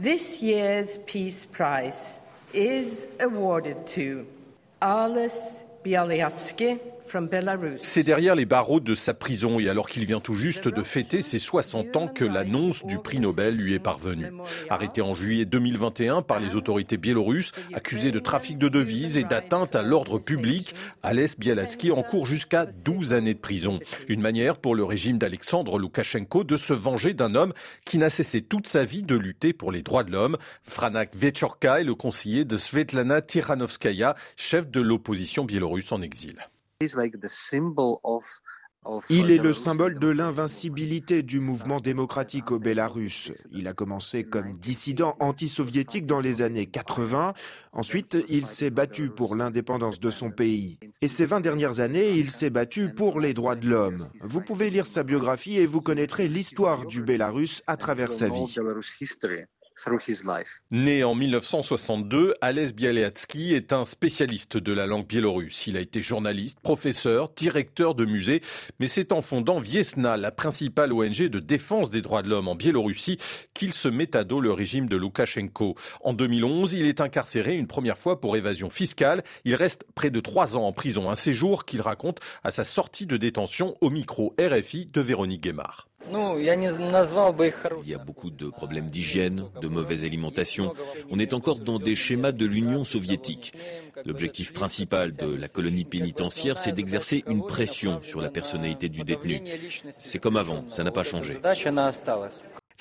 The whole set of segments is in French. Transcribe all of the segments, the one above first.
This year's Peace Prize is awarded to Ales Bialyatsky c'est derrière les barreaux de sa prison et alors qu'il vient tout juste de fêter ses 60 ans que l'annonce du prix Nobel lui est parvenue. Arrêté en juillet 2021 par les autorités biélorusses, accusé de trafic de devises et d'atteinte à l'ordre public, Alès Bialatsky encourt jusqu'à 12 années de prison. Une manière pour le régime d'Alexandre Loukachenko de se venger d'un homme qui n'a cessé toute sa vie de lutter pour les droits de l'homme. Franak Vechorka est le conseiller de Svetlana Tiranovskaya, chef de l'opposition biélorusse en exil. Il est le symbole de l'invincibilité du mouvement démocratique au Bélarus. Il a commencé comme dissident anti-soviétique dans les années 80. Ensuite, il s'est battu pour l'indépendance de son pays. Et ces 20 dernières années, il s'est battu pour les droits de l'homme. Vous pouvez lire sa biographie et vous connaîtrez l'histoire du Bélarus à travers sa vie. Né en 1962, Ales Bialyatsky est un spécialiste de la langue biélorusse. Il a été journaliste, professeur, directeur de musée, mais c'est en fondant Viesna, la principale ONG de défense des droits de l'homme en Biélorussie, qu'il se met à dos le régime de Loukachenko. En 2011, il est incarcéré une première fois pour évasion fiscale. Il reste près de trois ans en prison, un séjour qu'il raconte à sa sortie de détention au micro RFI de Véronique Guémard. Il y a beaucoup de problèmes d'hygiène, de mauvaise alimentation. On est encore dans des schémas de l'Union soviétique. L'objectif principal de la colonie pénitentiaire, c'est d'exercer une pression sur la personnalité du détenu. C'est comme avant, ça n'a pas changé.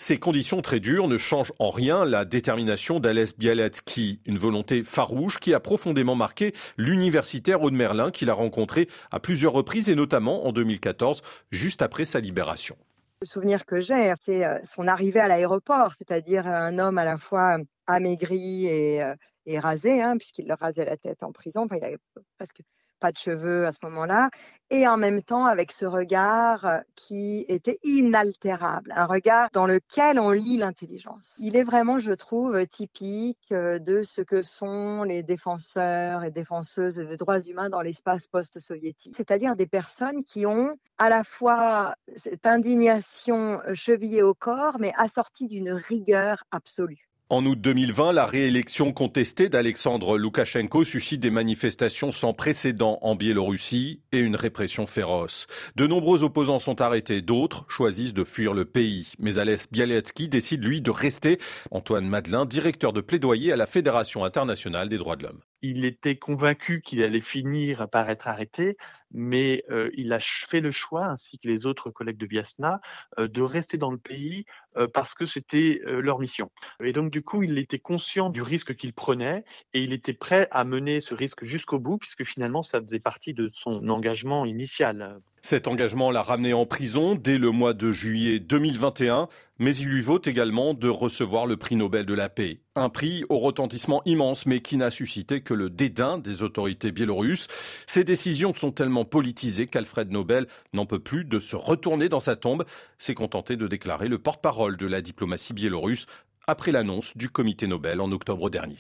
Ces conditions très dures ne changent en rien la détermination d'Alès Bialatsky, une volonté farouche qui a profondément marqué l'universitaire Aude Merlin qu'il a rencontré à plusieurs reprises et notamment en 2014, juste après sa libération. Le souvenir que j'ai, c'est euh, son arrivée à l'aéroport, c'est-à-dire un homme à la fois amaigri et, euh, rasé, hein, puisqu'il rasait la tête en prison. Il avait presque pas de cheveux à ce moment-là, et en même temps avec ce regard euh, qui était inaltérable, un regard dans lequel on lit l'intelligence. Il est vraiment, je trouve, typique euh, de ce que sont les défenseurs et défenseuses des droits humains dans l'espace post-soviétique, c'est-à-dire des personnes qui ont à la fois cette indignation chevillée au corps, mais assortie d'une rigueur absolue. En août 2020, la réélection contestée d'Alexandre Loukachenko suscite des manifestations sans précédent en Biélorussie et une répression féroce. De nombreux opposants sont arrêtés, d'autres choisissent de fuir le pays. Mais Alès Bialetsky décide, lui, de rester. Antoine Madelin, directeur de plaidoyer à la Fédération internationale des droits de l'homme il était convaincu qu'il allait finir par être arrêté, mais euh, il a fait le choix, ainsi que les autres collègues de Viasna, euh, de rester dans le pays parce que c'était leur mission. Et donc du coup, il était conscient du risque qu'il prenait et il était prêt à mener ce risque jusqu'au bout, puisque finalement, ça faisait partie de son engagement initial. Cet engagement l'a ramené en prison dès le mois de juillet 2021, mais il lui vaut également de recevoir le prix Nobel de la paix. Un prix au retentissement immense, mais qui n'a suscité que le dédain des autorités biélorusses. Ces décisions sont tellement politisées qu'Alfred Nobel n'en peut plus de se retourner dans sa tombe. S'est contenté de déclarer le porte-parole de la diplomatie biélorusse après l'annonce du comité Nobel en octobre dernier.